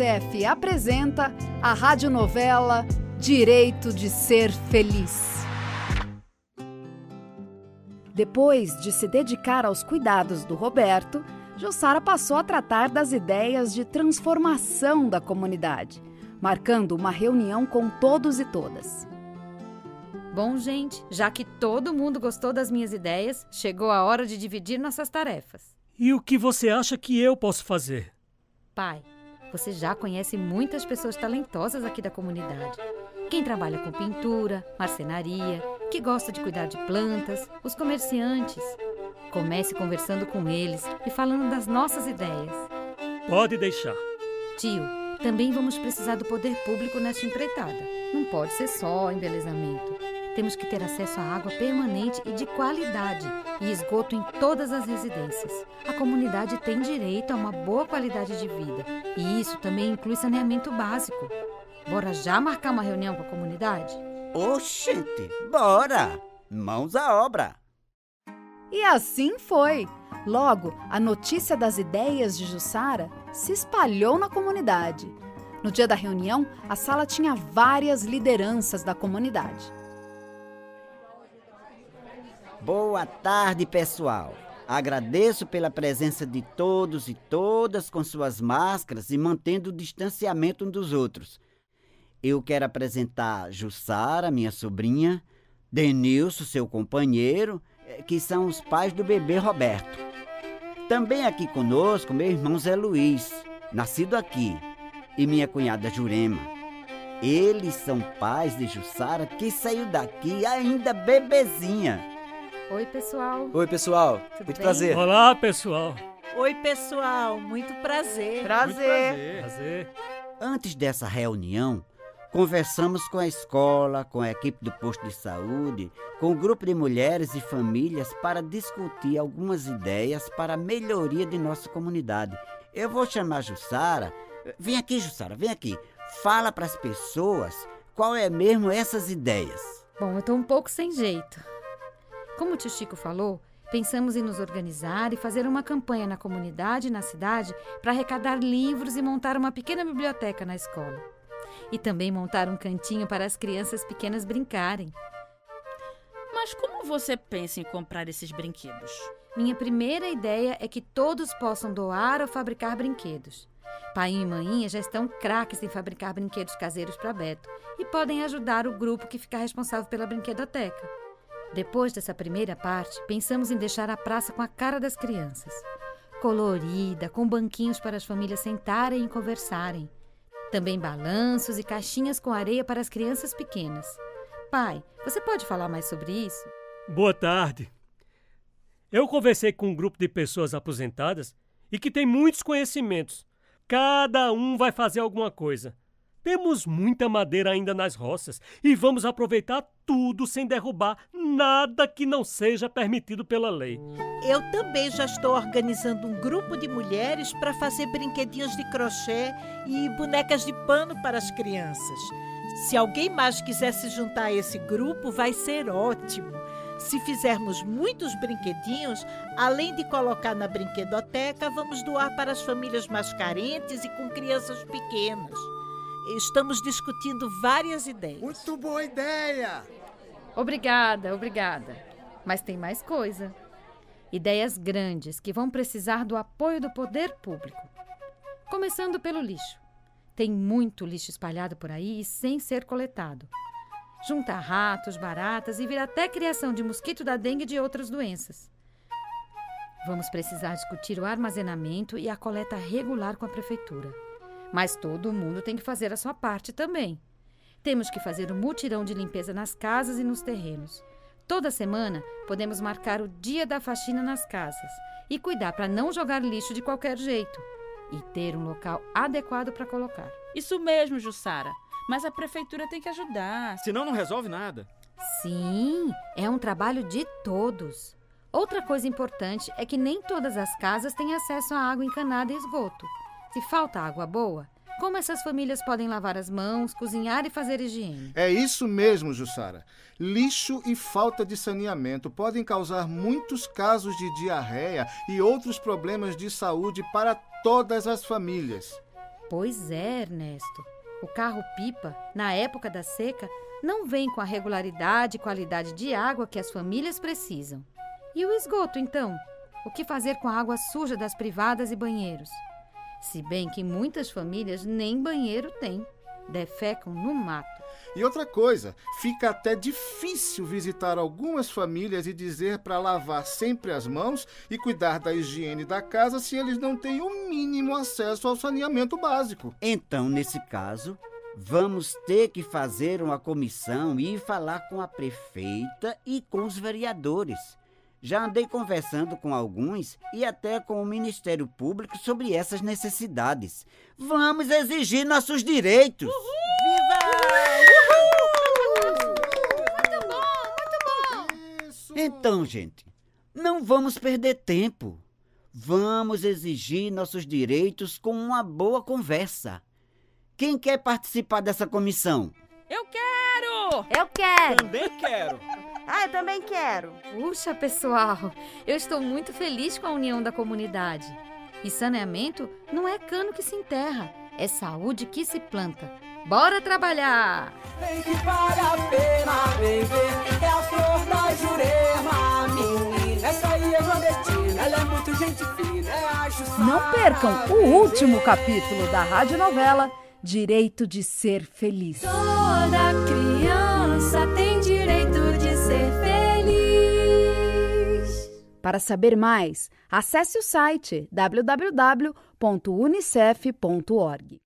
Unicef apresenta a radionovela Direito de Ser Feliz. Depois de se dedicar aos cuidados do Roberto, Jussara passou a tratar das ideias de transformação da comunidade, marcando uma reunião com todos e todas. Bom, gente, já que todo mundo gostou das minhas ideias, chegou a hora de dividir nossas tarefas. E o que você acha que eu posso fazer? Pai, você já conhece muitas pessoas talentosas aqui da comunidade. Quem trabalha com pintura, marcenaria, que gosta de cuidar de plantas, os comerciantes. Comece conversando com eles e falando das nossas ideias. Pode deixar. Tio, também vamos precisar do poder público nesta empreitada. Não pode ser só embelezamento. Temos que ter acesso à água permanente e de qualidade e esgoto em todas as residências. A comunidade tem direito a uma boa qualidade de vida e isso também inclui saneamento básico. Bora já marcar uma reunião com a comunidade? Oxente, bora! Mãos à obra! E assim foi. Logo, a notícia das ideias de Jussara se espalhou na comunidade. No dia da reunião, a sala tinha várias lideranças da comunidade. Boa tarde, pessoal. Agradeço pela presença de todos e todas com suas máscaras e mantendo o distanciamento um dos outros. Eu quero apresentar Jussara, minha sobrinha, Denilson, seu companheiro, eh, que são os pais do bebê Roberto. Também aqui conosco meu irmão Zé Luiz, nascido aqui, e minha cunhada Jurema. Eles são pais de Jussara que saiu daqui ainda bebezinha. Oi, pessoal. Oi, pessoal. Tudo Muito bem? prazer. Olá, pessoal. Oi, pessoal, muito prazer. Prazer. Prazer. Antes dessa reunião, conversamos com a escola, com a equipe do posto de saúde, com o grupo de mulheres e famílias para discutir algumas ideias para a melhoria de nossa comunidade. Eu vou chamar a Jussara. Vem aqui, Jussara, vem aqui. Fala para as pessoas qual é mesmo essas ideias. Bom, eu tô um pouco sem jeito. Como o tio Chico falou, pensamos em nos organizar e fazer uma campanha na comunidade e na cidade para arrecadar livros e montar uma pequena biblioteca na escola. E também montar um cantinho para as crianças pequenas brincarem. Mas como você pensa em comprar esses brinquedos? Minha primeira ideia é que todos possam doar ou fabricar brinquedos. Pai e mãinha já estão craques em fabricar brinquedos caseiros para Beto e podem ajudar o grupo que fica responsável pela brinquedoteca. Depois dessa primeira parte, pensamos em deixar a praça com a cara das crianças. Colorida, com banquinhos para as famílias sentarem e conversarem. Também balanços e caixinhas com areia para as crianças pequenas. Pai, você pode falar mais sobre isso? Boa tarde. Eu conversei com um grupo de pessoas aposentadas e que tem muitos conhecimentos. Cada um vai fazer alguma coisa. Temos muita madeira ainda nas roças e vamos aproveitar tudo sem derrubar nada que não seja permitido pela lei. Eu também já estou organizando um grupo de mulheres para fazer brinquedinhos de crochê e bonecas de pano para as crianças. Se alguém mais quiser se juntar a esse grupo, vai ser ótimo. Se fizermos muitos brinquedinhos, além de colocar na brinquedoteca, vamos doar para as famílias mais carentes e com crianças pequenas. Estamos discutindo várias ideias. Muito boa ideia! Obrigada, obrigada. Mas tem mais coisa. Ideias grandes que vão precisar do apoio do poder público. Começando pelo lixo. Tem muito lixo espalhado por aí e sem ser coletado. Junta ratos, baratas e vira até criação de mosquito da dengue e de outras doenças. Vamos precisar discutir o armazenamento e a coleta regular com a prefeitura. Mas todo mundo tem que fazer a sua parte também. Temos que fazer um mutirão de limpeza nas casas e nos terrenos. Toda semana podemos marcar o dia da faxina nas casas e cuidar para não jogar lixo de qualquer jeito e ter um local adequado para colocar. Isso mesmo, Jussara. Mas a prefeitura tem que ajudar. Senão não resolve nada. Sim, é um trabalho de todos. Outra coisa importante é que nem todas as casas têm acesso a água encanada e esgoto. Se falta água boa, como essas famílias podem lavar as mãos, cozinhar e fazer higiene? É isso mesmo, Jussara. Lixo e falta de saneamento podem causar muitos casos de diarreia e outros problemas de saúde para todas as famílias. Pois é, Ernesto. O carro-pipa, na época da seca, não vem com a regularidade e qualidade de água que as famílias precisam. E o esgoto, então? O que fazer com a água suja das privadas e banheiros? Se bem que muitas famílias nem banheiro têm, defecam no mato. E outra coisa, fica até difícil visitar algumas famílias e dizer para lavar sempre as mãos e cuidar da higiene da casa se eles não têm o mínimo acesso ao saneamento básico. Então, nesse caso, vamos ter que fazer uma comissão e falar com a prefeita e com os vereadores. Já andei conversando com alguns e até com o Ministério Público sobre essas necessidades. Vamos exigir nossos direitos. Então, gente, não vamos perder tempo. Vamos exigir nossos direitos com uma boa conversa. Quem quer participar dessa comissão? Eu quero! Eu quero! Também quero. Ah, eu também quero! Puxa, pessoal, eu estou muito feliz com a união da comunidade. E saneamento não é cano que se enterra, é saúde que se planta. Bora trabalhar! Vem que vale a pena vem ver. É a flor da Jurema, menina. Essa aí é nordestina, ela é muito gente fina. É a Jussara. Não percam o último capítulo da radionovela Direito de Ser Feliz. Toda criança tem direito de ser feliz. Para saber mais, acesse o site www.unicef.org.